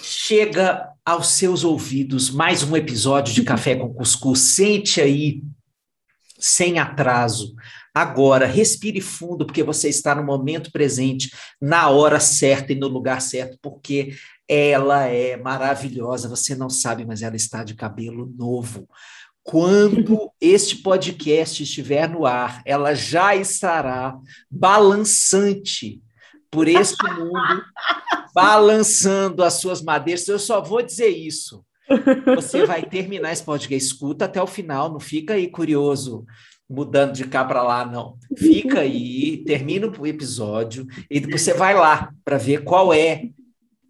chega aos seus ouvidos mais um episódio de Café com Cuscuz. Sente aí, sem atraso. Agora, respire fundo, porque você está no momento presente, na hora certa e no lugar certo, porque ela é maravilhosa. Você não sabe, mas ela está de cabelo novo. Quando este podcast estiver no ar, ela já estará balançante por este mundo, balançando as suas madeiras. Eu só vou dizer isso. Você vai terminar esse podcast, escuta até o final, não fica aí curioso, mudando de cá para lá, não. Fica aí, termina o episódio e depois você vai lá para ver qual é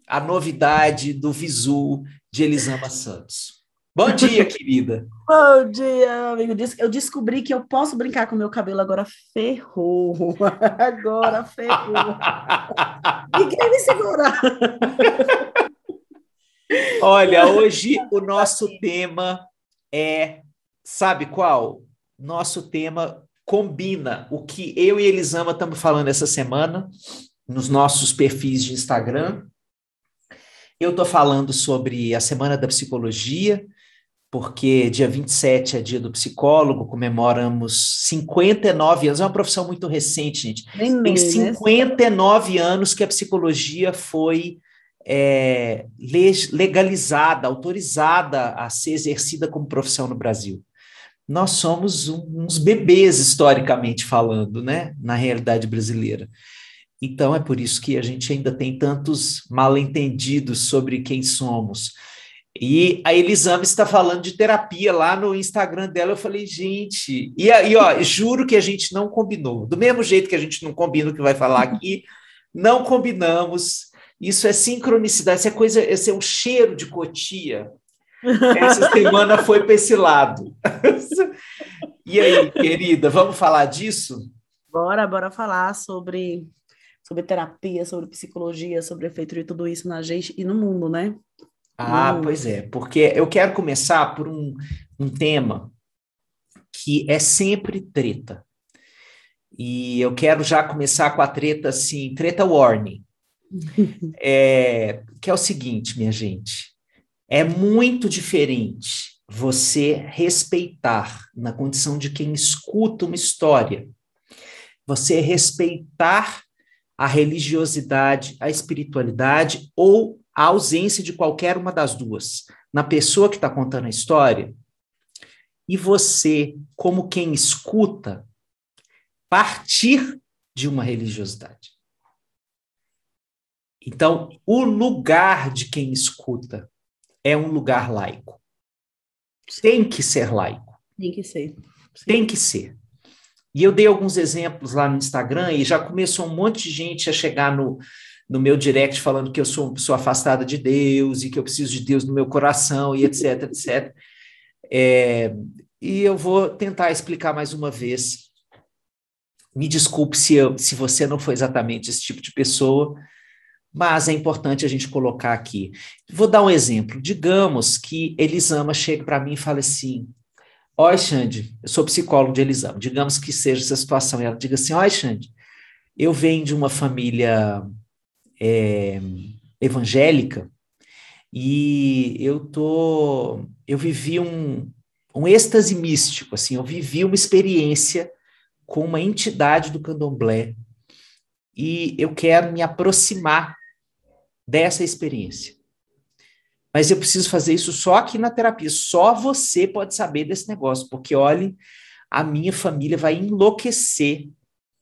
a novidade do visu de Elisama Santos. Bom dia, querida. Bom dia, amigo. Eu descobri que eu posso brincar com meu cabelo agora ferrou. Agora ferrou. Ninguém me segura. Olha, hoje o nosso tema é, sabe qual? Nosso tema combina o que eu e Elisama estamos falando essa semana nos nossos perfis de Instagram. Eu estou falando sobre a Semana da Psicologia, porque dia 27 é dia do psicólogo, comemoramos 59 anos, é uma profissão muito recente, gente. Bem Tem 59 né? anos que a psicologia foi é, legalizada, autorizada a ser exercida como profissão no Brasil. Nós somos uns bebês, historicamente falando, né, na realidade brasileira. Então, é por isso que a gente ainda tem tantos mal-entendidos sobre quem somos e a Elisama está falando de terapia lá no Instagram dela. Eu falei, gente. E aí, ó, juro que a gente não combinou. Do mesmo jeito que a gente não combina o que vai falar aqui, não combinamos. Isso é sincronicidade, isso é coisa, esse é um cheiro de cotia. Essa semana foi para esse lado. e aí, querida, vamos falar disso? Bora, bora falar sobre, sobre terapia, sobre psicologia, sobre efeito de tudo isso na gente e no mundo, né? Ah, hum. pois é, porque eu quero começar por um, um tema que é sempre treta. E eu quero já começar com a treta assim, treta warning. é, que é o seguinte, minha gente, é muito diferente você respeitar, na condição de quem escuta uma história, você respeitar a religiosidade, a espiritualidade ou a ausência de qualquer uma das duas na pessoa que está contando a história, e você, como quem escuta, partir de uma religiosidade. Então, o lugar de quem escuta é um lugar laico. Tem que ser laico. Tem que ser. Tem que ser. E eu dei alguns exemplos lá no Instagram e já começou um monte de gente a chegar no, no meu direct falando que eu sou uma pessoa afastada de Deus e que eu preciso de Deus no meu coração e etc, etc. É, e eu vou tentar explicar mais uma vez. Me desculpe se, eu, se você não foi exatamente esse tipo de pessoa, mas é importante a gente colocar aqui. Vou dar um exemplo. Digamos que Elisama chegue para mim e fale assim: Oi, Xande, eu sou psicólogo de Elisama. Digamos que seja essa situação. E ela diga assim: Oi, Xande, eu venho de uma família é, evangélica e eu tô eu vivi um, um êxtase místico assim eu vivi uma experiência com uma entidade do candomblé e eu quero me aproximar dessa experiência. Mas eu preciso fazer isso só aqui na terapia só você pode saber desse negócio porque olhe a minha família vai enlouquecer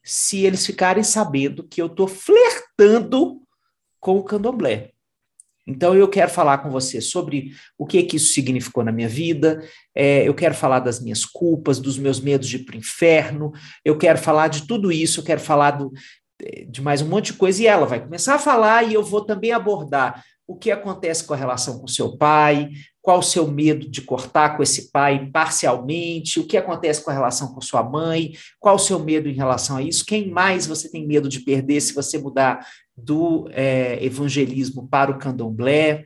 se eles ficarem sabendo que eu estou flertando com o candomblé. Então, eu quero falar com você sobre o que, que isso significou na minha vida, é, eu quero falar das minhas culpas, dos meus medos de ir para o inferno, eu quero falar de tudo isso, eu quero falar do, de mais um monte de coisa, e ela vai começar a falar, e eu vou também abordar o que acontece com a relação com seu pai, qual o seu medo de cortar com esse pai parcialmente, o que acontece com a relação com sua mãe, qual o seu medo em relação a isso, quem mais você tem medo de perder se você mudar do é, evangelismo para o candomblé,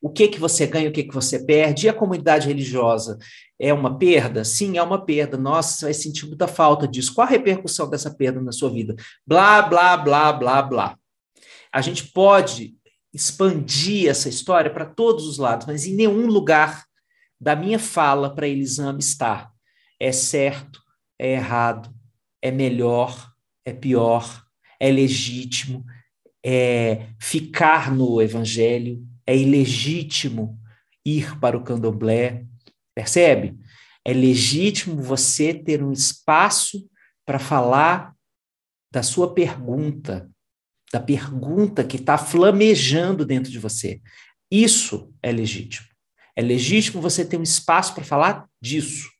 o que que você ganha, o que que você perde, e a comunidade religiosa é uma perda? Sim, é uma perda. Nossa, você vai sentir muita falta disso. Qual a repercussão dessa perda na sua vida? Blá, blá, blá, blá, blá. A gente pode expandir essa história para todos os lados, mas em nenhum lugar da minha fala para Elisama está. É certo, é errado, é melhor, é pior, é legítimo, é ficar no evangelho, é ilegítimo ir para o candomblé, percebe? É legítimo você ter um espaço para falar da sua pergunta, da pergunta que está flamejando dentro de você. Isso é legítimo. É legítimo você ter um espaço para falar disso.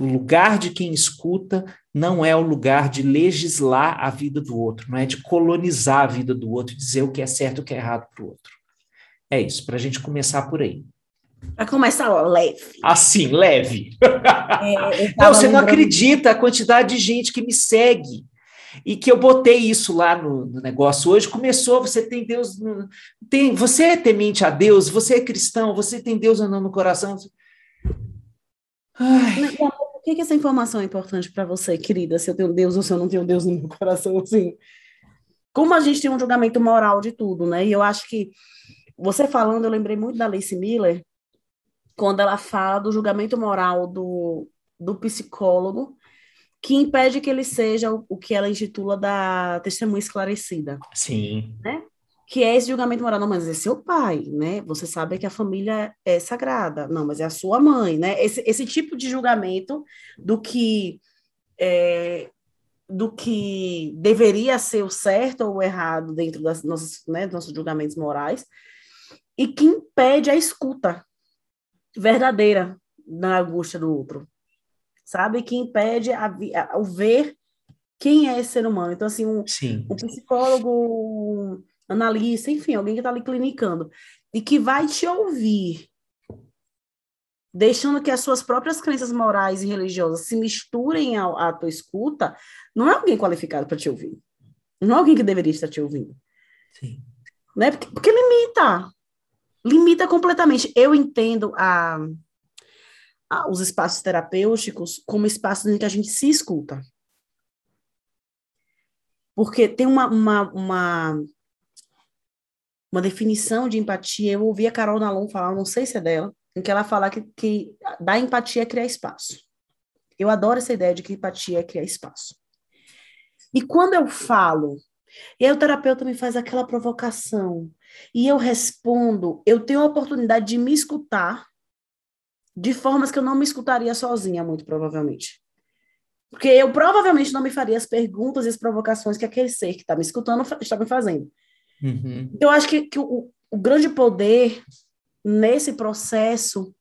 O lugar de quem escuta não é o lugar de legislar a vida do outro, não é de colonizar a vida do outro, dizer o que é certo e o que é errado para o outro. É isso, para a gente começar por aí. Para começar leve. Assim, leve. É, não, você não acredita a quantidade de gente que me segue e que eu botei isso lá no, no, negócio hoje. Começou, você tem Deus, tem, você é temente a Deus, você é cristão, você tem Deus andando no coração. Ai. Por que, que essa informação é importante para você, querida? Se eu tenho Deus ou se eu não tenho Deus no meu coração, assim. Como a gente tem um julgamento moral de tudo, né? E eu acho que você falando, eu lembrei muito da Lacey Miller, quando ela fala do julgamento moral do, do psicólogo que impede que ele seja o, o que ela intitula da testemunha esclarecida. Sim. Né? Que é esse julgamento moral. Não, mas é seu pai, né? Você sabe que a família é sagrada. Não, mas é a sua mãe, né? Esse, esse tipo de julgamento do que... É, do que deveria ser o certo ou o errado dentro das nossas, né, dos nossos julgamentos morais, e que impede a escuta verdadeira na angústia do outro sabe? Que impede a, a, o ver quem é esse ser humano. Então, assim, um, um psicólogo, analista, enfim, alguém que está ali clinicando, e que vai te ouvir, deixando que as suas próprias crenças morais e religiosas se misturem à, à tua escuta, não é alguém qualificado para te ouvir. Não é alguém que deveria estar te ouvindo. Sim. Né? Porque, porque limita. Limita completamente. Eu entendo a os espaços terapêuticos como espaços em que a gente se escuta. Porque tem uma, uma, uma, uma definição de empatia, eu ouvi a Carol Nalon falar, não sei se é dela, em que ela fala que, que da empatia é criar espaço. Eu adoro essa ideia de que empatia é criar espaço. E quando eu falo, e aí o terapeuta me faz aquela provocação, e eu respondo, eu tenho a oportunidade de me escutar de formas que eu não me escutaria sozinha, muito provavelmente. Porque eu provavelmente não me faria as perguntas e as provocações que aquele ser que está me escutando está me fazendo. Uhum. Eu acho que, que o, o grande poder nesse processo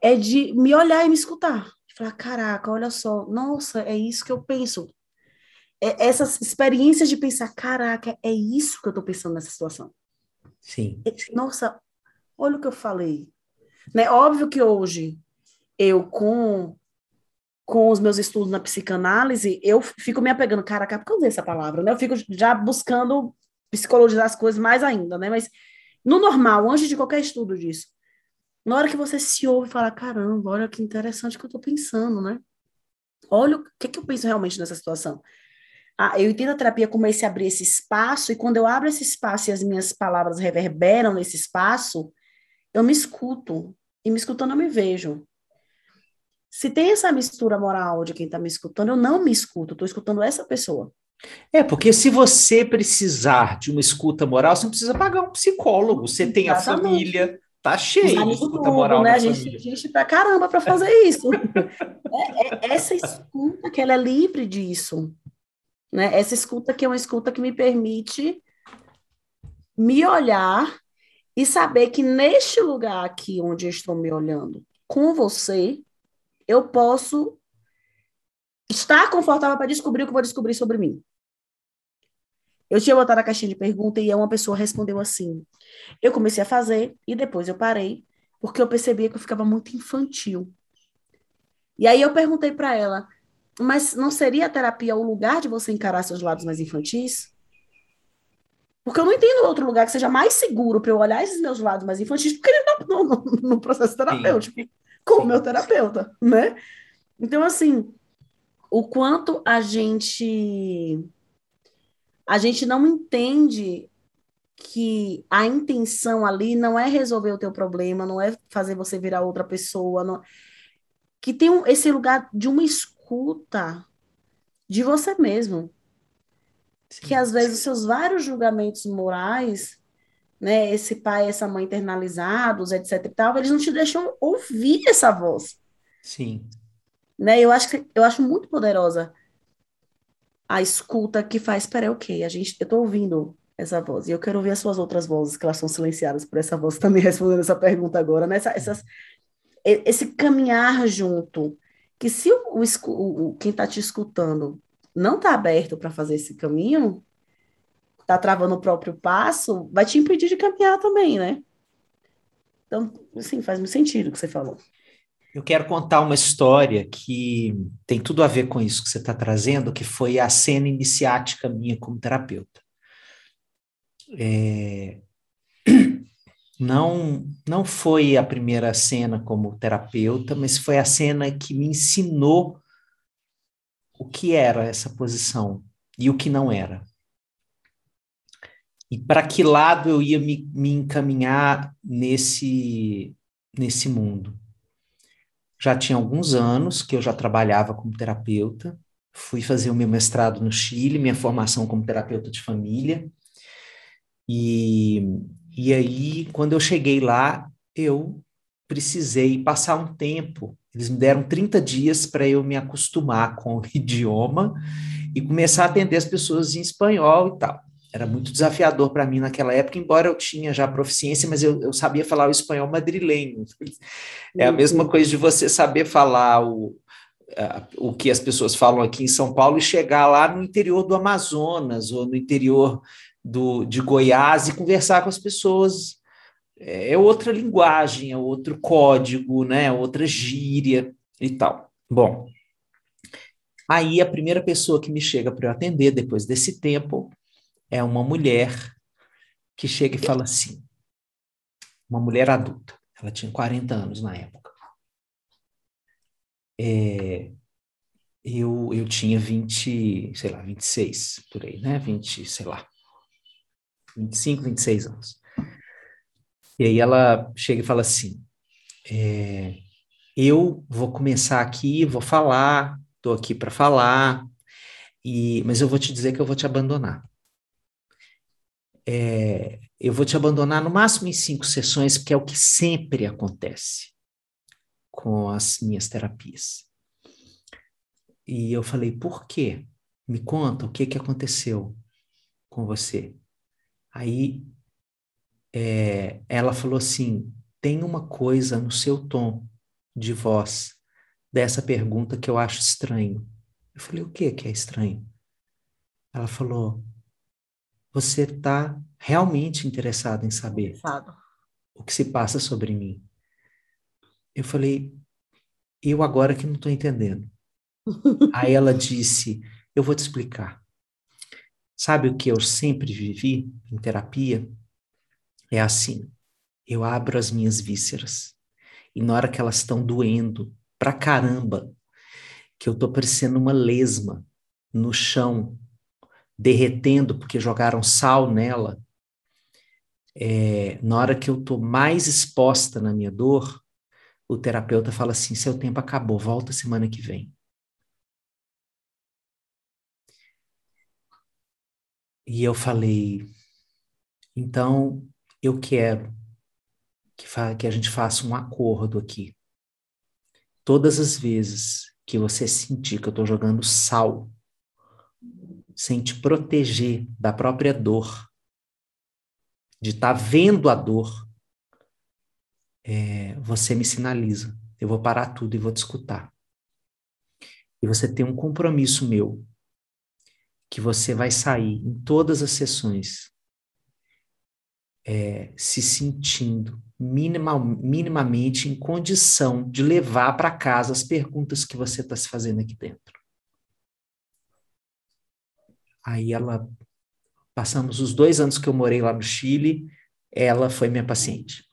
é de me olhar e me escutar. Falar, caraca, olha só, nossa, é isso que eu penso. É, essas experiências de pensar, caraca, é isso que eu estou pensando nessa situação. Sim. É, nossa, olha o que eu falei. Né? Óbvio que hoje, eu com, com os meus estudos na psicanálise, eu fico me apegando, caraca, por que eu usei essa palavra? Né? Eu fico já buscando psicologizar as coisas mais ainda, né? Mas no normal, antes de qualquer estudo disso, na hora que você se ouve e fala, caramba, olha que interessante que eu estou pensando, né? Olha o que, que eu penso realmente nessa situação. Ah, eu entendo a terapia como esse abrir esse espaço, e quando eu abro esse espaço e as minhas palavras reverberam nesse espaço, eu me escuto, e me escutando eu me vejo. Se tem essa mistura moral de quem está me escutando, eu não me escuto, estou escutando essa pessoa. É, porque se você precisar de uma escuta moral, você não precisa pagar um psicólogo. Você tem a família, tá cheio de escuta tudo, moral. Né? A gente, gente pra caramba para fazer isso. é, é, essa escuta que ela é livre disso. Né? Essa escuta que é uma escuta que me permite me olhar e saber que neste lugar aqui onde eu estou me olhando com você, eu posso estar confortável para descobrir o que vou descobrir sobre mim. Eu tinha botado a caixinha de pergunta e uma pessoa respondeu assim. Eu comecei a fazer e depois eu parei, porque eu percebia que eu ficava muito infantil. E aí eu perguntei para ela, mas não seria a terapia o lugar de você encarar seus lados mais infantis? Porque eu não entendo outro lugar que seja mais seguro para eu olhar esses meus lados mais infantis, porque ele no, no, no processo terapêutico, Sim. com o meu terapeuta, né? Então, assim, o quanto a gente a gente não entende que a intenção ali não é resolver o teu problema, não é fazer você virar outra pessoa, não... que tem um, esse lugar de uma escuta de você mesmo. Sim, que às vezes os seus vários julgamentos morais, né, esse pai, essa mãe internalizados, etc e tal, eles não te deixam ouvir essa voz. Sim. Né? Eu acho que eu acho muito poderosa a escuta que faz, peraí, ok, a gente, eu tô ouvindo essa voz, e eu quero ouvir as suas outras vozes, que elas são silenciadas por essa voz, também respondendo essa pergunta agora, né? Essa, essas, esse caminhar junto, que se o, o, o quem está te escutando não está aberto para fazer esse caminho, está travando o próprio passo, vai te impedir de caminhar também, né? Então, assim, faz muito sentido o que você falou. Eu quero contar uma história que tem tudo a ver com isso que você está trazendo, que foi a cena iniciática minha como terapeuta. É... Não, não foi a primeira cena como terapeuta, mas foi a cena que me ensinou o que era essa posição e o que não era. E para que lado eu ia me, me encaminhar nesse, nesse mundo já tinha alguns anos que eu já trabalhava como terapeuta, fui fazer o meu mestrado no Chile, minha formação como terapeuta de família, e, e aí, quando eu cheguei lá, eu precisei passar um tempo. Eles me deram 30 dias para eu me acostumar com o idioma e começar a atender as pessoas em espanhol e tal. Era muito desafiador para mim naquela época, embora eu tinha já proficiência, mas eu, eu sabia falar o espanhol madrilenho. É a mesma uhum. coisa de você saber falar o, o que as pessoas falam aqui em São Paulo e chegar lá no interior do Amazonas ou no interior do, de Goiás e conversar com as pessoas. É, é outra linguagem, é outro código, né? É outra gíria e tal. Bom, aí a primeira pessoa que me chega para eu atender depois desse tempo é uma mulher que chega e fala assim, uma mulher adulta, ela tinha 40 anos na época. É, eu, eu tinha 20, sei lá, 26 por aí, né? 20, sei lá, 25, 26 anos. E aí ela chega e fala assim: é, eu vou começar aqui, vou falar, estou aqui para falar, e, mas eu vou te dizer que eu vou te abandonar é, eu vou te abandonar no máximo em cinco sessões, porque é o que sempre acontece com as minhas terapias. E eu falei, por quê? Me conta o que, que aconteceu com você. Aí é, ela falou assim: tem uma coisa no seu tom de voz dessa pergunta que eu acho estranho. Eu falei, o que que é estranho? Ela falou, você está realmente interessado em saber o que se passa sobre mim. Eu falei, eu agora que não estou entendendo. Aí ela disse, eu vou te explicar. Sabe o que eu sempre vivi em terapia? É assim, eu abro as minhas vísceras e na hora que elas estão doendo pra caramba, que eu tô parecendo uma lesma no chão derretendo porque jogaram sal nela, é, na hora que eu estou mais exposta na minha dor, o terapeuta fala assim: seu tempo acabou, volta semana que vem. E eu falei: então eu quero que, que a gente faça um acordo aqui. Todas as vezes que você sentir que eu estou jogando sal sem te proteger da própria dor, de estar tá vendo a dor, é, você me sinaliza. Eu vou parar tudo e vou te escutar. E você tem um compromisso meu, que você vai sair em todas as sessões é, se sentindo minimal, minimamente em condição de levar para casa as perguntas que você está se fazendo aqui dentro. Aí ela, passamos os dois anos que eu morei lá no Chile, ela foi minha paciente.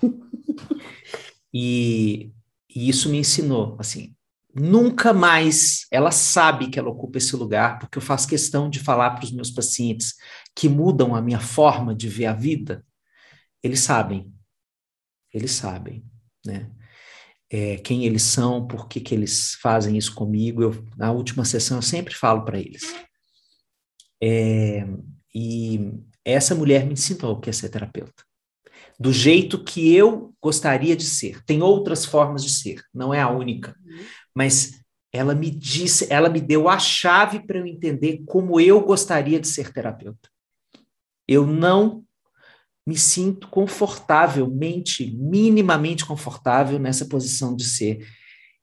e, e isso me ensinou, assim, nunca mais ela sabe que ela ocupa esse lugar, porque eu faço questão de falar para os meus pacientes que mudam a minha forma de ver a vida. Eles sabem, eles sabem, né? É, quem eles são, por que, que eles fazem isso comigo. Eu, na última sessão eu sempre falo para eles. É, e essa mulher me ensinou o que é ser terapeuta. Do jeito que eu gostaria de ser. Tem outras formas de ser, não é a única. Uhum mas ela me disse, ela me deu a chave para eu entender como eu gostaria de ser terapeuta. Eu não me sinto confortavelmente, minimamente confortável nessa posição de ser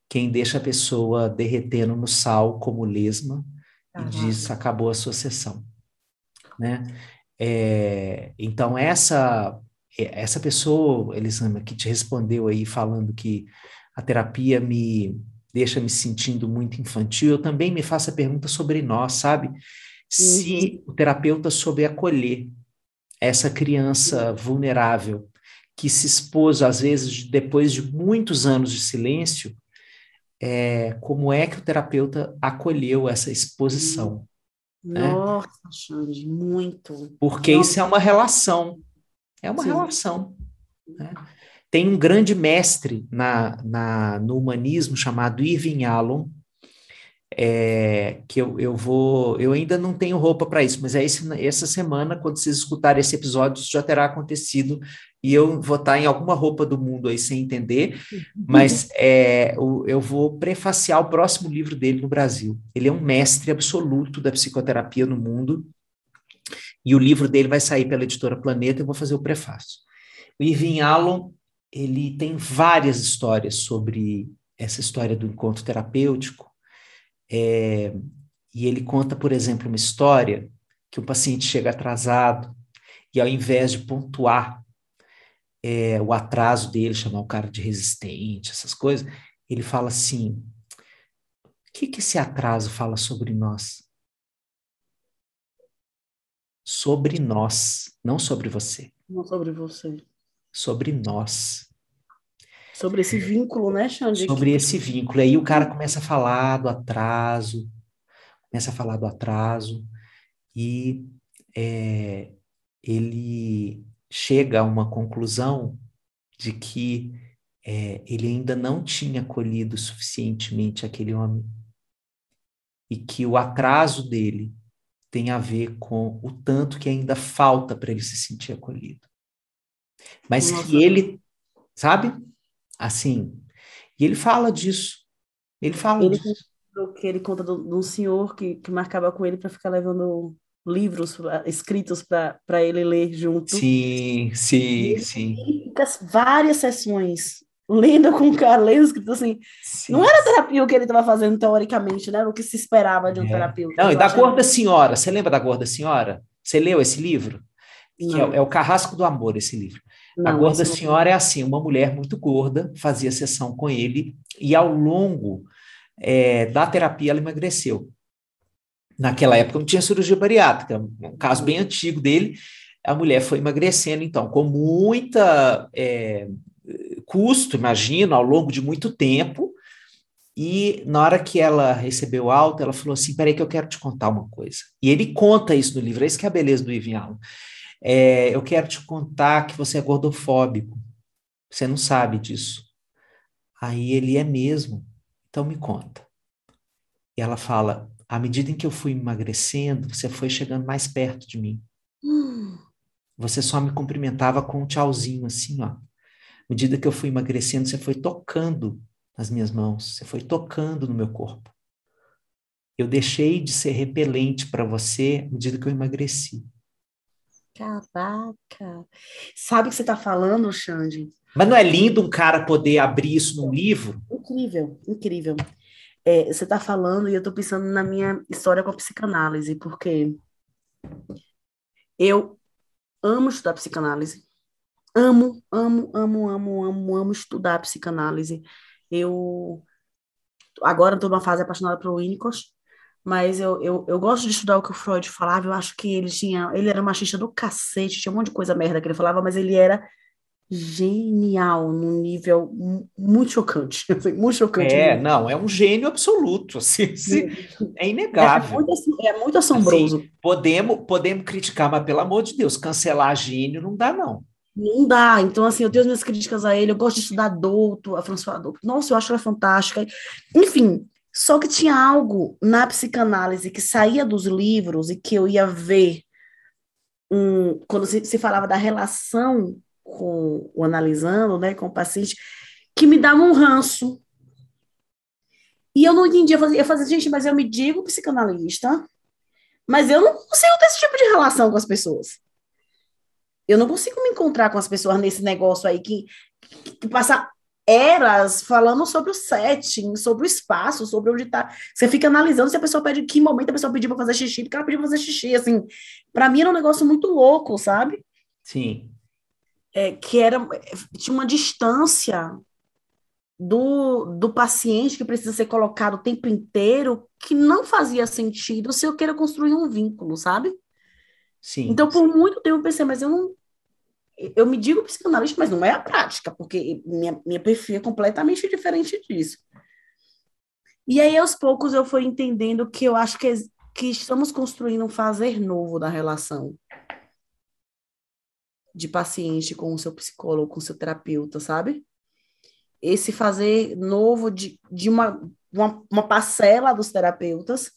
quem deixa a pessoa derretendo no sal como lesma uhum. diz acabou a sua sessão, né? É, então essa essa pessoa, Elisama, que te respondeu aí falando que a terapia me deixa me sentindo muito infantil, eu também me faço a pergunta sobre nós, sabe? Se uhum. o terapeuta souber acolher essa criança vulnerável que se expôs, às vezes, depois de muitos anos de silêncio, é, como é que o terapeuta acolheu essa exposição? Né? Nossa, né? Xande, muito. Porque Nossa. isso é uma relação. É uma Sim. relação. Né? Tem um grande mestre na, na, no humanismo chamado Irving Yalom, é, que eu, eu vou. Eu ainda não tenho roupa para isso, mas é esse, essa semana, quando vocês escutarem esse episódio, isso já terá acontecido e eu vou estar em alguma roupa do mundo aí sem entender, mas é, eu vou prefaciar o próximo livro dele no Brasil. Ele é um mestre absoluto da psicoterapia no mundo e o livro dele vai sair pela editora Planeta. Eu vou fazer o prefácio. O Irving Allen ele tem várias histórias sobre essa história do encontro terapêutico. É, e ele conta, por exemplo, uma história que o paciente chega atrasado e ao invés de pontuar é, o atraso dele, chamar o cara de resistente, essas coisas, ele fala assim: o que, que esse atraso fala sobre nós? Sobre nós, não sobre você. Não sobre você sobre nós. Sobre esse vínculo, né, Xande? Sobre esse vínculo. Aí o cara começa a falar do atraso, começa a falar do atraso, e é, ele chega a uma conclusão de que é, ele ainda não tinha acolhido suficientemente aquele homem e que o atraso dele tem a ver com o tanto que ainda falta para ele se sentir acolhido. Mas Nossa. que ele, sabe? Assim, e ele fala disso. Ele fala ele, disso. Que ele conta de um senhor que, que marcava com ele para ficar levando livros escritos para ele ler junto. Sim, sim, sim. Fica várias sessões lendo com o cara, lendo escrito assim. Sim. Não era terapia o que ele estava fazendo teoricamente, né? Era o que se esperava de um é. terapeuta. Não, e da Gorda Senhora. Você lembra da Gorda Senhora? Você leu esse livro? Que é, é, o Carrasco do Amor, esse livro. Não, a gorda senhora é assim, uma mulher muito gorda, fazia sessão com ele, e ao longo é, da terapia ela emagreceu. Naquela época não tinha cirurgia bariátrica, um caso bem antigo dele, a mulher foi emagrecendo, então, com muita é, custo, imagino, ao longo de muito tempo, e na hora que ela recebeu alta, ela falou assim, peraí que eu quero te contar uma coisa. E ele conta isso no livro, é isso que é a beleza do Ivan Allen. É, eu quero te contar que você é gordofóbico. Você não sabe disso. Aí ele é mesmo. Então me conta. E ela fala: à medida em que eu fui emagrecendo, você foi chegando mais perto de mim. Você só me cumprimentava com um tchauzinho assim, ó. À medida que eu fui emagrecendo, você foi tocando nas minhas mãos, você foi tocando no meu corpo. Eu deixei de ser repelente para você à medida que eu emagreci. Caraca! Sabe o que você está falando, Xande? Mas não é lindo um cara poder abrir isso num livro? Incrível, incrível. é, você está falando e eu estou pensando na minha história com a psicanálise, porque eu amo estudar psicanálise. Amo, amo, amo, amo, amo, amo estudar psicanálise. Eu agora estou numa fase apaixonada pelo Winnicott, mas eu, eu, eu gosto de estudar o que o Freud falava. Eu acho que ele tinha, ele era machista do cacete, tinha um monte de coisa merda que ele falava, mas ele era genial num nível muito chocante, assim, muito chocante. É, mesmo. não, é um gênio absoluto, assim, é inegável. É muito, é muito assombroso. Assim, podemos, podemos criticar, mas pelo amor de Deus, cancelar gênio não dá, não. Não dá. Então, assim, eu tenho as minhas críticas a ele, eu gosto de estudar Douto, a François Douto. Nossa, eu acho ela fantástica. Enfim, só que tinha algo na psicanálise que saía dos livros e que eu ia ver um, quando se, se falava da relação com o analisando, né, com o paciente, que me dava um ranço. E eu não entendia, eu fazia, gente, mas eu me digo psicanalista, mas eu não consigo ter esse tipo de relação com as pessoas. Eu não consigo me encontrar com as pessoas nesse negócio aí que, que, que passa eras falando sobre o setting, sobre o espaço, sobre onde tá. Você fica analisando se a pessoa pede que momento a pessoa pediu para fazer xixi, porque ela pediu para fazer xixi, assim. Para mim era um negócio muito louco, sabe? Sim é, que era tinha uma distância do, do paciente que precisa ser colocado o tempo inteiro que não fazia sentido se eu queira construir um vínculo, sabe? Sim. Então, por muito tempo eu pensei, mas eu não. Eu me digo psicanalista, mas não é a prática, porque minha, minha perfil é completamente diferente disso. E aí, aos poucos, eu fui entendendo que eu acho que, que estamos construindo um fazer novo da relação de paciente com o seu psicólogo, com o seu terapeuta, sabe? Esse fazer novo de, de uma, uma, uma parcela dos terapeutas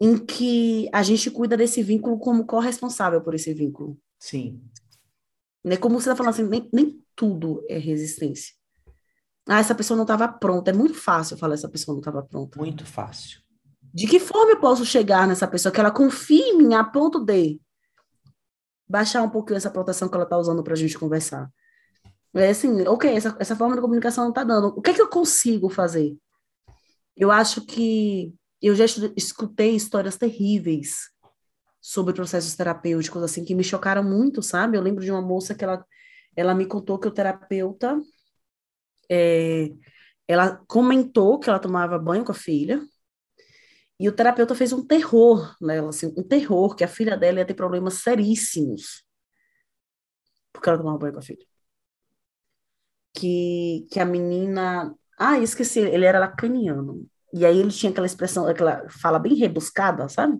em que a gente cuida desse vínculo como corresponsável por esse vínculo. Sim. Né? Como você está falando assim, nem, nem tudo é resistência. Ah, essa pessoa não estava pronta. É muito fácil falar essa pessoa não estava pronta. Muito fácil. De que forma eu posso chegar nessa pessoa que ela confie em mim a ponto de baixar um pouquinho essa proteção que ela está usando para a gente conversar. É assim, ok, essa, essa forma de comunicação não está dando. O que é que eu consigo fazer? Eu acho que eu já escutei histórias terríveis sobre processos terapêuticos, assim, que me chocaram muito, sabe? Eu lembro de uma moça que ela, ela me contou que o terapeuta, é, ela comentou que ela tomava banho com a filha, e o terapeuta fez um terror nela, assim, um terror, que a filha dela ia ter problemas seríssimos. Porque ela tomava banho com a filha. Que, que a menina. Ah, esqueci, ele era lacaniano. E aí ele tinha aquela expressão, aquela fala bem rebuscada, sabe?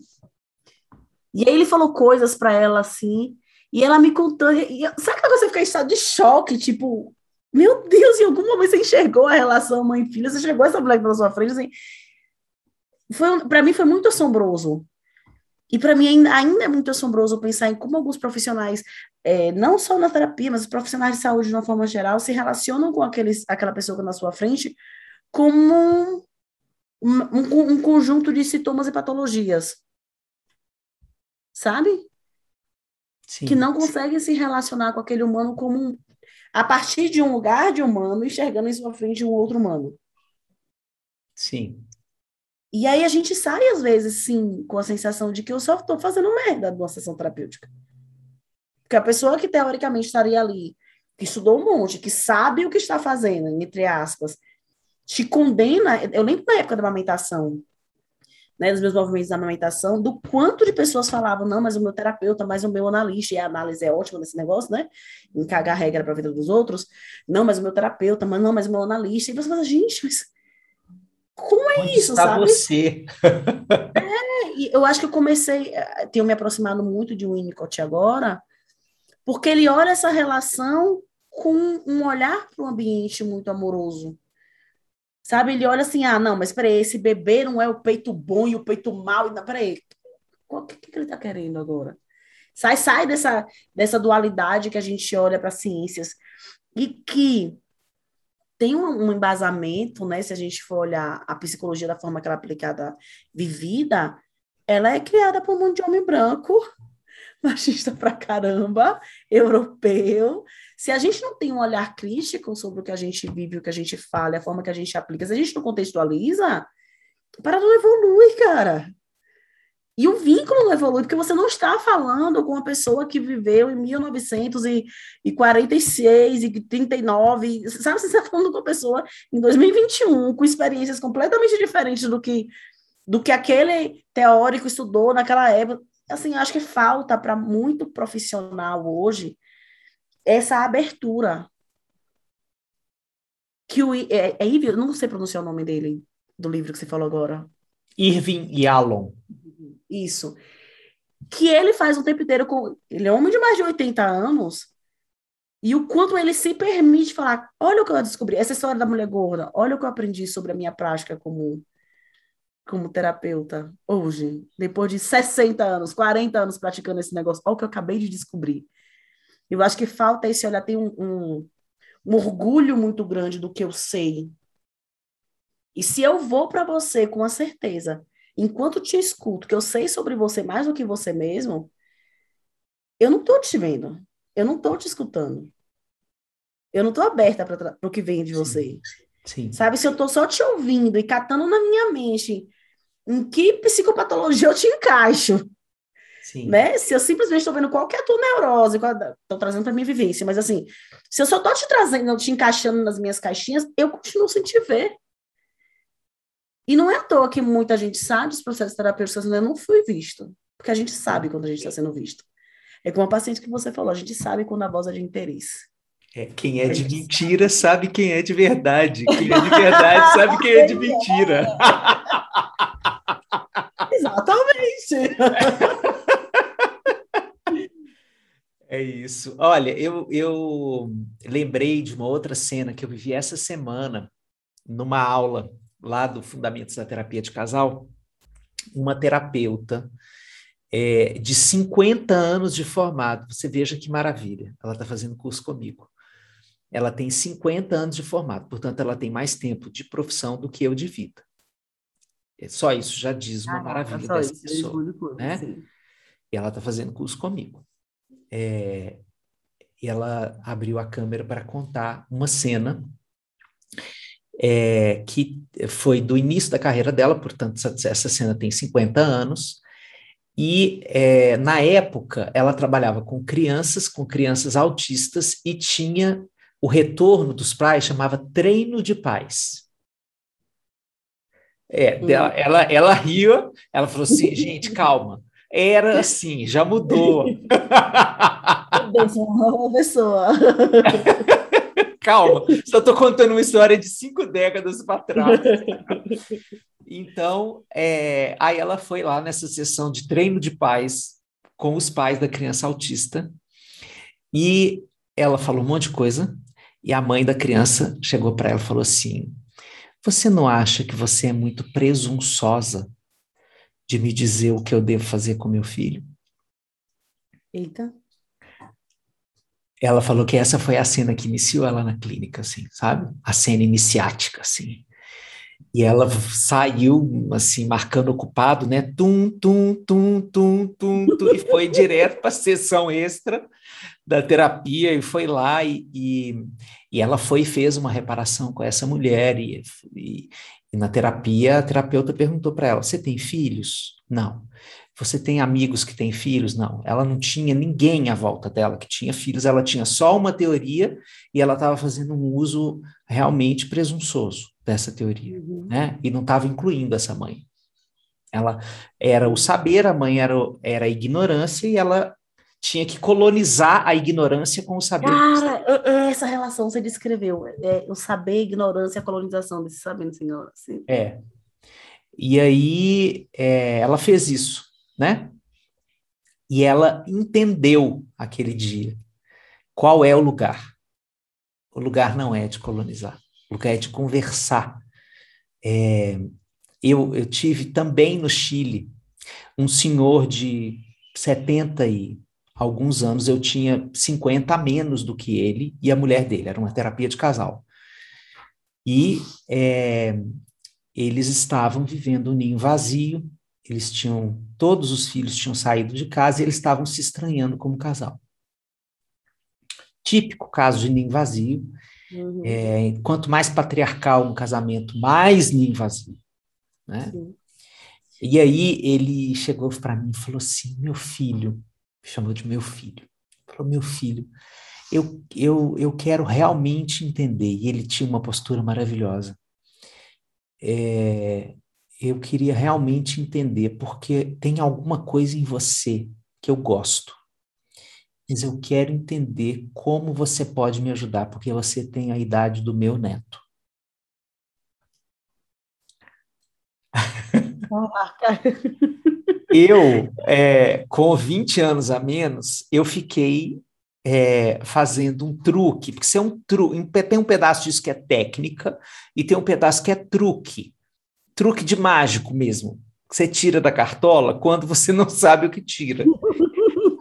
E aí ele falou coisas para ela assim, e ela me contou. E, sabe que você fica em estado de choque? Tipo, meu Deus, em algum momento você enxergou a relação mãe-filha, você chegou essa mulher pela sua frente, assim, foi para mim foi muito assombroso. E para mim ainda, ainda, é muito assombroso pensar em como alguns profissionais, é, não só na terapia, mas os profissionais de saúde de uma forma geral, se relacionam com aqueles, aquela pessoa que está na sua frente como um, um, um conjunto de sintomas e patologias. Sabe? Sim. Que não conseguem se relacionar com aquele humano como um, a partir de um lugar de humano, enxergando em sua frente um outro humano. Sim. E aí a gente sai, às vezes, sim, com a sensação de que eu só estou fazendo merda numa sessão terapêutica. Porque a pessoa que teoricamente estaria ali, que estudou um monte, que sabe o que está fazendo, entre aspas, te condena. Eu lembro na época da amamentação, né, dos meus movimentos da amamentação, do quanto de pessoas falavam, não, mas o meu terapeuta, mas o meu analista, e a análise é ótima nesse negócio, né? Em cagar regra para a vida dos outros. Não, mas o meu terapeuta, mas não, mas o meu analista. E você fala, gente, mas como é Onde isso, está sabe? você? é, eu acho que eu comecei, eh, tenho me aproximado muito de Winnicott agora, porque ele olha essa relação com um olhar para o ambiente muito amoroso. Sabe? Ele olha assim, ah, não, mas peraí, esse bebê não é o peito bom e o peito mal. Não, peraí, o que, que ele está querendo agora? Sai, sai dessa, dessa dualidade que a gente olha para ciências e que tem um, um, embasamento, né? Se a gente for olhar a psicologia da forma que ela é aplicada, vivida, ela é criada por um monte de homem branco, machista pra caramba, europeu, Se a gente não tem um olhar crítico sobre o que a gente vive, o que a gente fala, a forma que a gente aplica, se a gente não contextualiza, para não evolui, cara. E o vínculo não evolui, porque você não está falando com uma pessoa que viveu em 1946 e 39, sabe? Você está falando com uma pessoa em 2021, com experiências completamente diferentes do que, do que aquele teórico estudou naquela época. Assim, acho que falta para muito profissional hoje essa abertura. Que o, é, é Irving, não sei pronunciar o nome dele, do livro que você falou agora. Irving Yalom. Isso. Que ele faz o tempo inteiro com. Ele é homem de mais de 80 anos. E o quanto ele se permite falar: olha o que eu descobri, essa história da mulher gorda, olha o que eu aprendi sobre a minha prática como, como terapeuta hoje, depois de 60 anos, 40 anos praticando esse negócio, olha o que eu acabei de descobrir. Eu acho que falta esse olhar, tem um, um, um orgulho muito grande do que eu sei. E se eu vou para você com a certeza enquanto te escuto, que eu sei sobre você mais do que você mesmo, eu não estou te vendo. Eu não estou te escutando. Eu não estou aberta para o que vem de Sim. você. Sim. Sabe, se eu estou só te ouvindo e catando na minha mente em que psicopatologia eu te encaixo. Sim. Né? Se eu simplesmente estou vendo qual é a tua neurose, estou trazendo para minha vivência, mas assim, se eu só estou te trazendo, te encaixando nas minhas caixinhas, eu continuo sem te ver. E não é à toa que muita gente sabe dos processos terapêuticos, eu não fui visto. Porque a gente sabe quando a gente está sendo visto. É como a paciente que você falou, a gente sabe quando a voz é de interesse. É, quem é de mentira sabe quem é de verdade. Quem é de verdade sabe quem é de mentira. Exatamente. É isso. Olha, eu, eu lembrei de uma outra cena que eu vivi essa semana numa aula lá do Fundamentos da Terapia de Casal, uma terapeuta é, de 50 anos de formado. Você veja que maravilha, ela está fazendo curso comigo. Ela tem 50 anos de formado, portanto, ela tem mais tempo de profissão do que eu de vida. É, só isso já diz uma ah, maravilha dessa isso, pessoa. Né? E ela está fazendo curso comigo. É, ela abriu a câmera para contar uma cena é, que foi do início da carreira dela, portanto, essa, essa cena tem 50 anos, e é, na época ela trabalhava com crianças, com crianças autistas, e tinha o retorno dos pais, chamava treino de pais. É, hum. ela, ela, ela riu, ela falou assim, gente, calma, era assim, já mudou. Uma pessoa. calma, só estou contando uma história de cinco décadas para trás. Então, é, aí ela foi lá nessa sessão de treino de pais com os pais da criança autista e ela falou um monte de coisa e a mãe da criança chegou para ela e falou assim: Você não acha que você é muito presunçosa de me dizer o que eu devo fazer com meu filho? Eita ela falou que essa foi a cena que iniciou ela na clínica, assim, sabe? A cena iniciática, assim. E ela saiu, assim, marcando ocupado, né? Tum, tum, tum, tum, tum, tum e foi direto para a sessão extra da terapia e foi lá e, e, e, ela foi e fez uma reparação com essa mulher e, e, e na terapia a terapeuta perguntou para ela, você tem filhos? Não. Você tem amigos que têm filhos? Não. Ela não tinha ninguém à volta dela que tinha filhos, ela tinha só uma teoria e ela estava fazendo um uso realmente presunçoso dessa teoria, uhum. né? E não estava incluindo essa mãe. Ela era o saber, a mãe era, era a ignorância e ela tinha que colonizar a ignorância com o saber. Cara, é, é essa relação você descreveu, é, o saber, a ignorância, a colonização desse saber, senhor. Assim. É. E aí é, ela fez isso né? E ela entendeu aquele dia qual é o lugar. O lugar não é de colonizar, o lugar é de conversar. É, eu, eu tive também no Chile um senhor de 70 e alguns anos, eu tinha 50 a menos do que ele e a mulher dele, era uma terapia de casal. E é, eles estavam vivendo um ninho vazio, eles tinham, todos os filhos tinham saído de casa e eles estavam se estranhando como casal. típico caso de ninho vazio. Uhum. É, quanto mais patriarcal um casamento, mais ninho vazio. Né? E aí ele chegou para mim e falou assim: meu filho, chamou de meu filho, falou: meu filho, eu, eu, eu quero realmente entender. E ele tinha uma postura maravilhosa. É, eu queria realmente entender, porque tem alguma coisa em você que eu gosto. Mas eu quero entender como você pode me ajudar, porque você tem a idade do meu neto. eu, é, com 20 anos a menos, eu fiquei é, fazendo um truque, porque é um truque, tem um pedaço disso que é técnica e tem um pedaço que é truque, truque de mágico mesmo, que você tira da cartola quando você não sabe o que tira.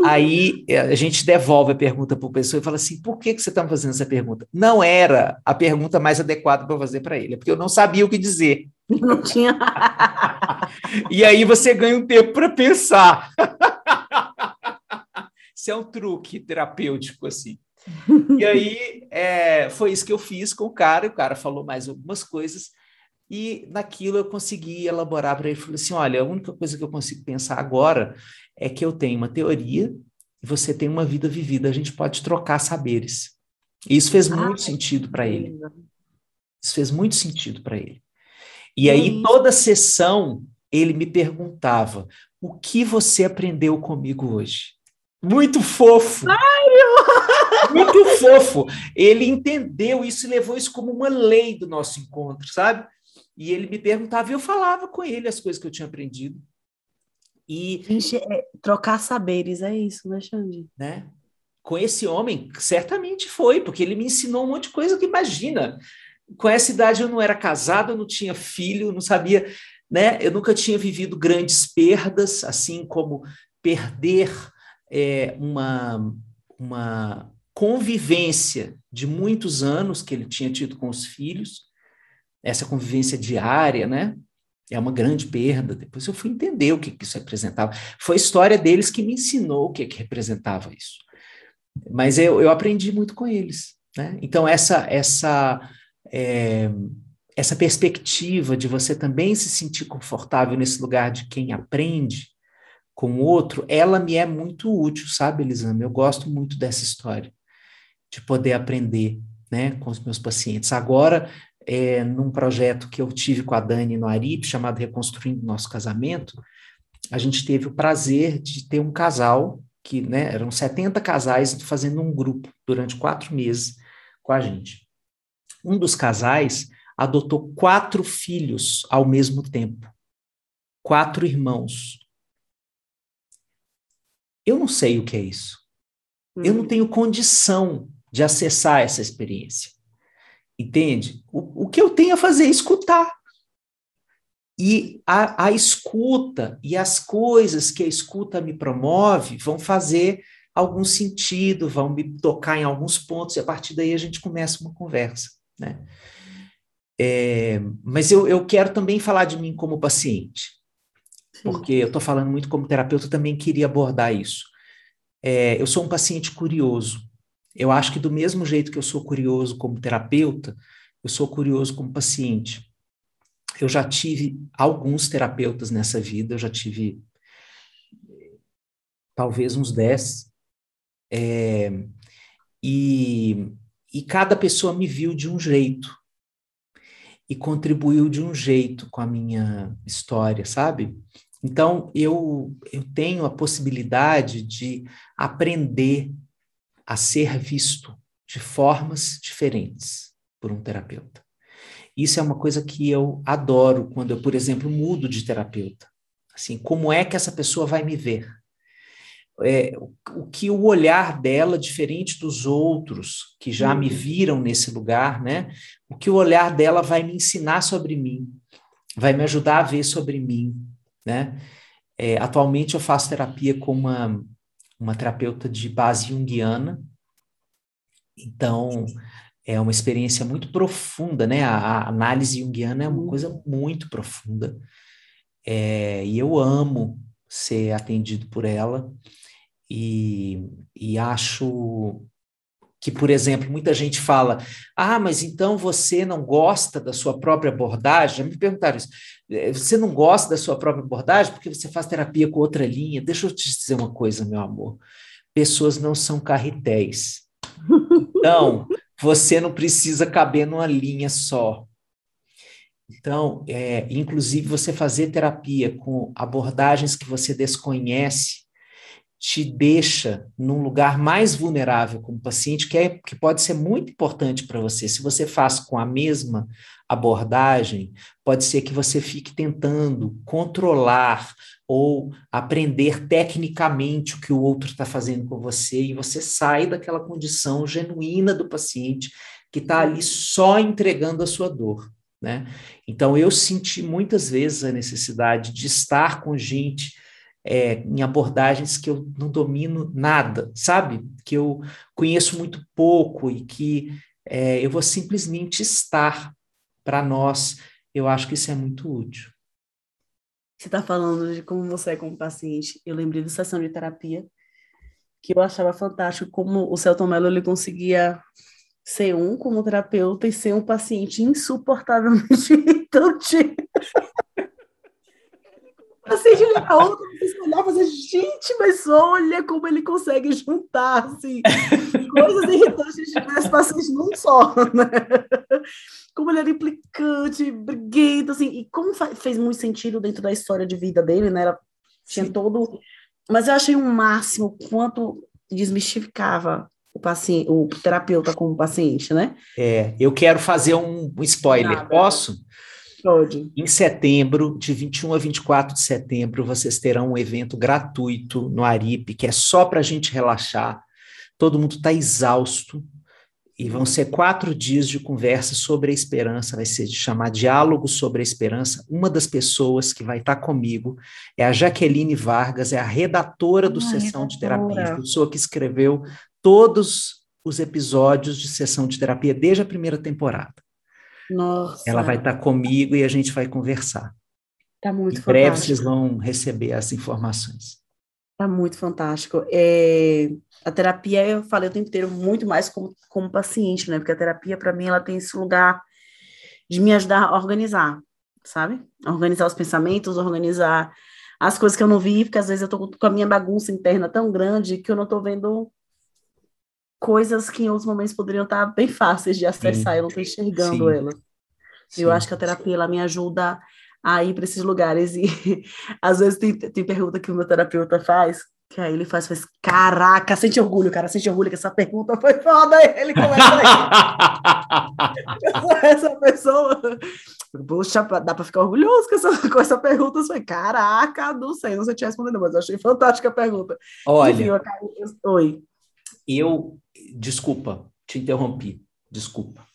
Aí é, a gente devolve a pergunta para o pessoa e fala assim: por que, que você está fazendo essa pergunta? Não era a pergunta mais adequada para fazer para ele, é porque eu não sabia o que dizer. Não tinha. e aí você ganha um tempo para pensar. Isso é um truque terapêutico, assim. E aí é, foi isso que eu fiz com o cara, e o cara falou mais algumas coisas, e naquilo eu consegui elaborar para ele. Falei assim: olha, a única coisa que eu consigo pensar agora é que eu tenho uma teoria e você tem uma vida vivida, a gente pode trocar saberes. E isso fez ah, muito sentido para ele. Isso fez muito sentido para ele. E aí, toda sessão, ele me perguntava: o que você aprendeu comigo hoje? Muito fofo. Ai, muito fofo. Ele entendeu isso e levou isso como uma lei do nosso encontro, sabe? E ele me perguntava e eu falava com ele as coisas que eu tinha aprendido. E Gente, é, trocar saberes é isso, né, Xande? Né? Com esse homem, certamente foi, porque ele me ensinou um monte de coisa que imagina. Com essa idade eu não era casado, eu não tinha filho, não sabia, né? Eu nunca tinha vivido grandes perdas, assim como perder é, uma, uma convivência de muitos anos que ele tinha tido com os filhos, essa convivência diária, né? É uma grande perda. Depois eu fui entender o que, que isso representava. Foi a história deles que me ensinou o que, que representava isso. Mas eu, eu aprendi muito com eles. Né? Então, essa, essa, é, essa perspectiva de você também se sentir confortável nesse lugar de quem aprende com o outro, ela me é muito útil, sabe, Elisama? Eu gosto muito dessa história, de poder aprender né, com os meus pacientes. Agora, é, num projeto que eu tive com a Dani no Arip, chamado Reconstruindo Nosso Casamento, a gente teve o prazer de ter um casal, que né, eram 70 casais fazendo um grupo durante quatro meses com a gente. Um dos casais adotou quatro filhos ao mesmo tempo, quatro irmãos. Eu não sei o que é isso. Eu não hum. tenho condição de acessar essa experiência. Entende? O, o que eu tenho a fazer é escutar. E a, a escuta e as coisas que a escuta me promove vão fazer algum sentido, vão me tocar em alguns pontos, e a partir daí a gente começa uma conversa. Né? É, mas eu, eu quero também falar de mim como paciente, Sim. porque eu estou falando muito como terapeuta, também queria abordar isso. É, eu sou um paciente curioso. Eu acho que do mesmo jeito que eu sou curioso como terapeuta, eu sou curioso como paciente. Eu já tive alguns terapeutas nessa vida, eu já tive talvez uns dez, é, e, e cada pessoa me viu de um jeito e contribuiu de um jeito com a minha história, sabe? Então, eu, eu tenho a possibilidade de aprender a ser visto de formas diferentes por um terapeuta. Isso é uma coisa que eu adoro quando eu, por exemplo, mudo de terapeuta. Assim, como é que essa pessoa vai me ver? É, o que o olhar dela, diferente dos outros que já me uhum. viram nesse lugar, né? O que o olhar dela vai me ensinar sobre mim, vai me ajudar a ver sobre mim, né? É, atualmente eu faço terapia com uma uma terapeuta de base junguiana. Então, é uma experiência muito profunda, né? A, a análise junguiana é uma uhum. coisa muito profunda. É, e eu amo ser atendido por ela e, e acho que, por exemplo, muita gente fala: ah, mas então você não gosta da sua própria abordagem? Já me perguntaram isso. É, você não gosta da sua própria abordagem porque você faz terapia com outra linha? Deixa eu te dizer uma coisa, meu amor. Pessoas não são carretéis. Então, você não precisa caber numa linha só. Então, é, inclusive, você fazer terapia com abordagens que você desconhece te deixa num lugar mais vulnerável como paciente, que, é, que pode ser muito importante para você. Se você faz com a mesma abordagem, pode ser que você fique tentando controlar ou aprender tecnicamente o que o outro está fazendo com você e você sai daquela condição genuína do paciente que está ali só entregando a sua dor. Né? Então, eu senti muitas vezes a necessidade de estar com gente é, em abordagens que eu não domino nada, sabe? Que eu conheço muito pouco e que é, eu vou simplesmente estar para nós. Eu acho que isso é muito útil. Você está falando de como você é como paciente. Eu lembrei da sessão de terapia, que eu achava fantástico como o Celton Mello ele conseguia ser um como terapeuta e ser um paciente insuportavelmente irritante liga a outra, se olhar e fazer, gente, mas olha como ele consegue juntar, assim, coisas irritantes de diversos pacientes num só, né? Como ele era implicante, briguento, assim, e como fez muito sentido dentro da história de vida dele, né? Era, tinha Sim. todo... Mas eu achei um máximo quanto desmistificava o paciente, o terapeuta com o paciente, né? É, eu quero fazer um, um spoiler, Nada. posso? Em setembro, de 21 a 24 de setembro, vocês terão um evento gratuito no Aripe, que é só para a gente relaxar. Todo mundo está exausto. E vão ser quatro dias de conversa sobre a esperança, vai ser de chamar Diálogo sobre a Esperança. Uma das pessoas que vai estar tá comigo é a Jaqueline Vargas, é a redatora do ah, Sessão redatora. de Terapia, a pessoa que escreveu todos os episódios de Sessão de Terapia desde a primeira temporada. Nossa. Ela vai estar comigo e a gente vai conversar. Tá muito em breve vocês vão receber as informações. Tá muito fantástico. É, a terapia, eu falei o tempo inteiro, muito mais como, como paciente, né? Porque a terapia, para mim, ela tem esse lugar de me ajudar a organizar, sabe? Organizar os pensamentos, organizar as coisas que eu não vi, porque às vezes eu tô com a minha bagunça interna tão grande que eu não tô vendo coisas que em outros momentos poderiam estar bem fáceis de acessar, Sim. eu não estou enxergando Sim. elas. Sim. Eu acho que a terapia ela me ajuda a ir para esses lugares e às vezes tem, tem pergunta que o meu terapeuta faz, que aí ele faz, faz, caraca, sente orgulho, cara, sente orgulho que essa pergunta foi foda, ele começa aí. essa pessoa, poxa, dá para ficar orgulhoso com essa, com essa pergunta, foi, caraca, não sei, não sei te respondendo, mas eu achei fantástica a pergunta. Olha, Enfim, eu, eu, oi. Eu Desculpa, te interrompi. Desculpa.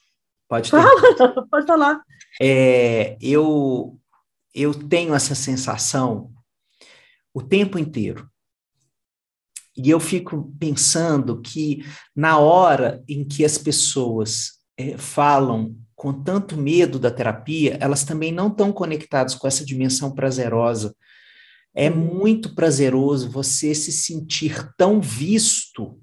Pode ter. pode falar. É, eu, eu tenho essa sensação o tempo inteiro. E eu fico pensando que na hora em que as pessoas é, falam com tanto medo da terapia, elas também não estão conectadas com essa dimensão prazerosa. É muito prazeroso você se sentir tão visto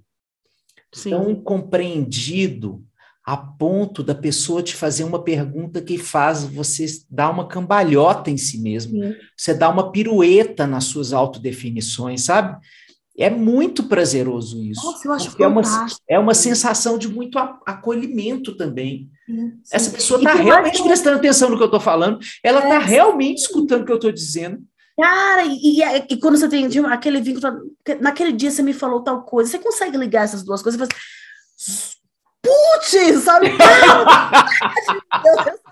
Sim. tão compreendido a ponto da pessoa te fazer uma pergunta que faz você dar uma cambalhota em si mesmo, Sim. você dá uma pirueta nas suas autodefinições, sabe? É muito prazeroso isso. Nossa, eu acho é uma, é uma sensação de muito acolhimento também. Sim, Essa pessoa está realmente prestando atenção no que eu estou falando, ela está é, realmente escutando o que eu estou dizendo. Cara, e, e, e, quando você tem aquele vínculo, naquele dia você me falou tal coisa, você consegue ligar essas duas coisas e putz, sabe?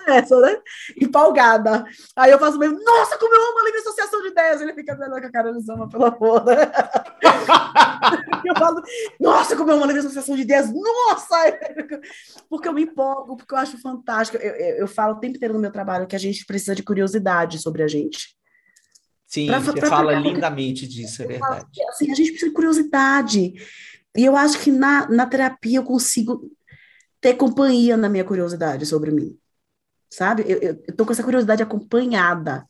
essa, né? Empolgada. Aí eu faço mesmo, nossa, como eu amo a livre associação de ideias. Ele fica vendo com a cara, eles amam, pelo amor, né? eu falo, nossa, como eu amo a livre associação de ideias, nossa! Porque eu me empolgo, porque eu acho fantástico. Eu, eu, eu falo o tempo inteiro no meu trabalho que a gente precisa de curiosidade sobre a gente. Sim, pra, você pra, fala pra, lindamente disso, é verdade. Assim, a gente precisa de curiosidade. E eu acho que na, na terapia eu consigo ter companhia na minha curiosidade sobre mim. Sabe? Eu, eu, eu tô com essa curiosidade acompanhada.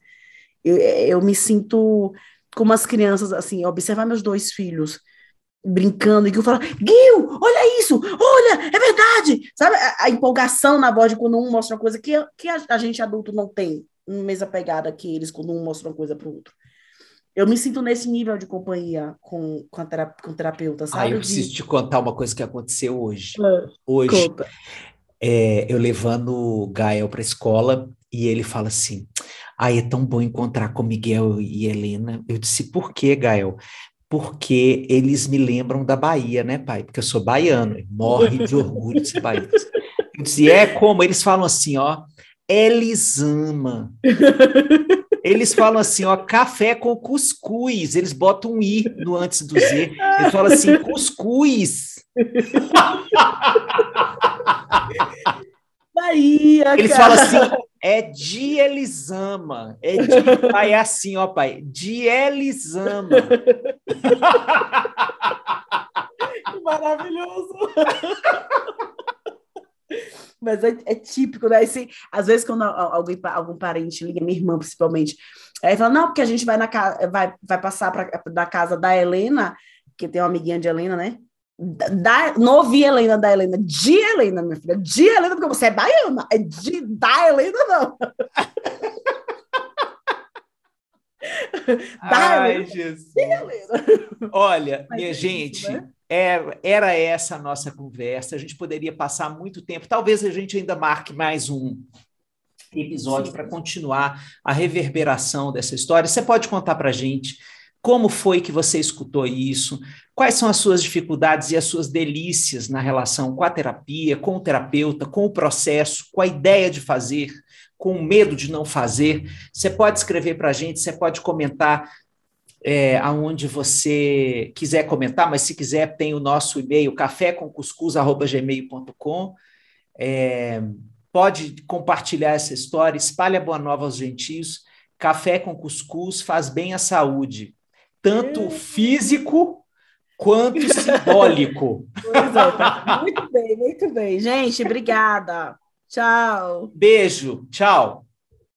Eu, eu me sinto como as crianças, assim, observar meus dois filhos. brincando, e que eu falo, Gil, olha isso, olha, é verdade, sabe? A, a, empolgação na voz de quando um mostra uma coisa que, que a, a gente adulto não tem, mesma pegada que eles quando um mostra uma coisa para o outro. Eu me sinto nesse nível de companhia com, com, a terap com o terapeuta, sabe? Ah, eu preciso de... te contar uma coisa que aconteceu hoje. É, hoje, é, eu levando o Gael para a escola e ele fala assim: Ai, é tão bom encontrar com Miguel e Helena. Eu disse: Por quê, Gael? porque eles me lembram da Bahia, né, pai? Porque eu sou baiano, morre de orgulho de ser baiano. Eu disse, é como? Eles falam assim, ó, eles amam. Eles falam assim, ó, café com cuscuz. Eles botam um i no antes do z. Eles falam assim, cuscuz. Bahia, Eles cara. falam assim, é Dielisama. É de, pai, é assim, ó, pai. Dielisama. que maravilhoso. Mas é, é, típico, né? Assim, às vezes, quando alguém, algum parente liga, minha irmã principalmente, aí fala, não, porque a gente vai, na vai, vai passar pra, da casa da Helena, que tem uma amiguinha de Helena, né? Da, não ouvi Helena da Helena, de Helena, minha filha, de Helena, porque você é baiana, é de da Helena, não. da Ai, Helena, Jesus. Olha, Mas minha é gente, isso, né? era, era essa a nossa conversa. A gente poderia passar muito tempo, talvez a gente ainda marque mais um episódio para continuar a reverberação dessa história. Você pode contar para a gente como foi que você escutou isso? Quais são as suas dificuldades e as suas delícias na relação com a terapia, com o terapeuta, com o processo, com a ideia de fazer, com medo de não fazer? Você pode escrever para a gente, você pode comentar é, aonde você quiser comentar, mas se quiser, tem o nosso e-mail, cafécomcuscuz.gmail.com. É, pode compartilhar essa história, espalhe a boa nova aos gentios. Café com cuscuz faz bem à saúde tanto físico quanto simbólico. É, muito bem, muito bem. Gente, obrigada. Tchau. Beijo, tchau.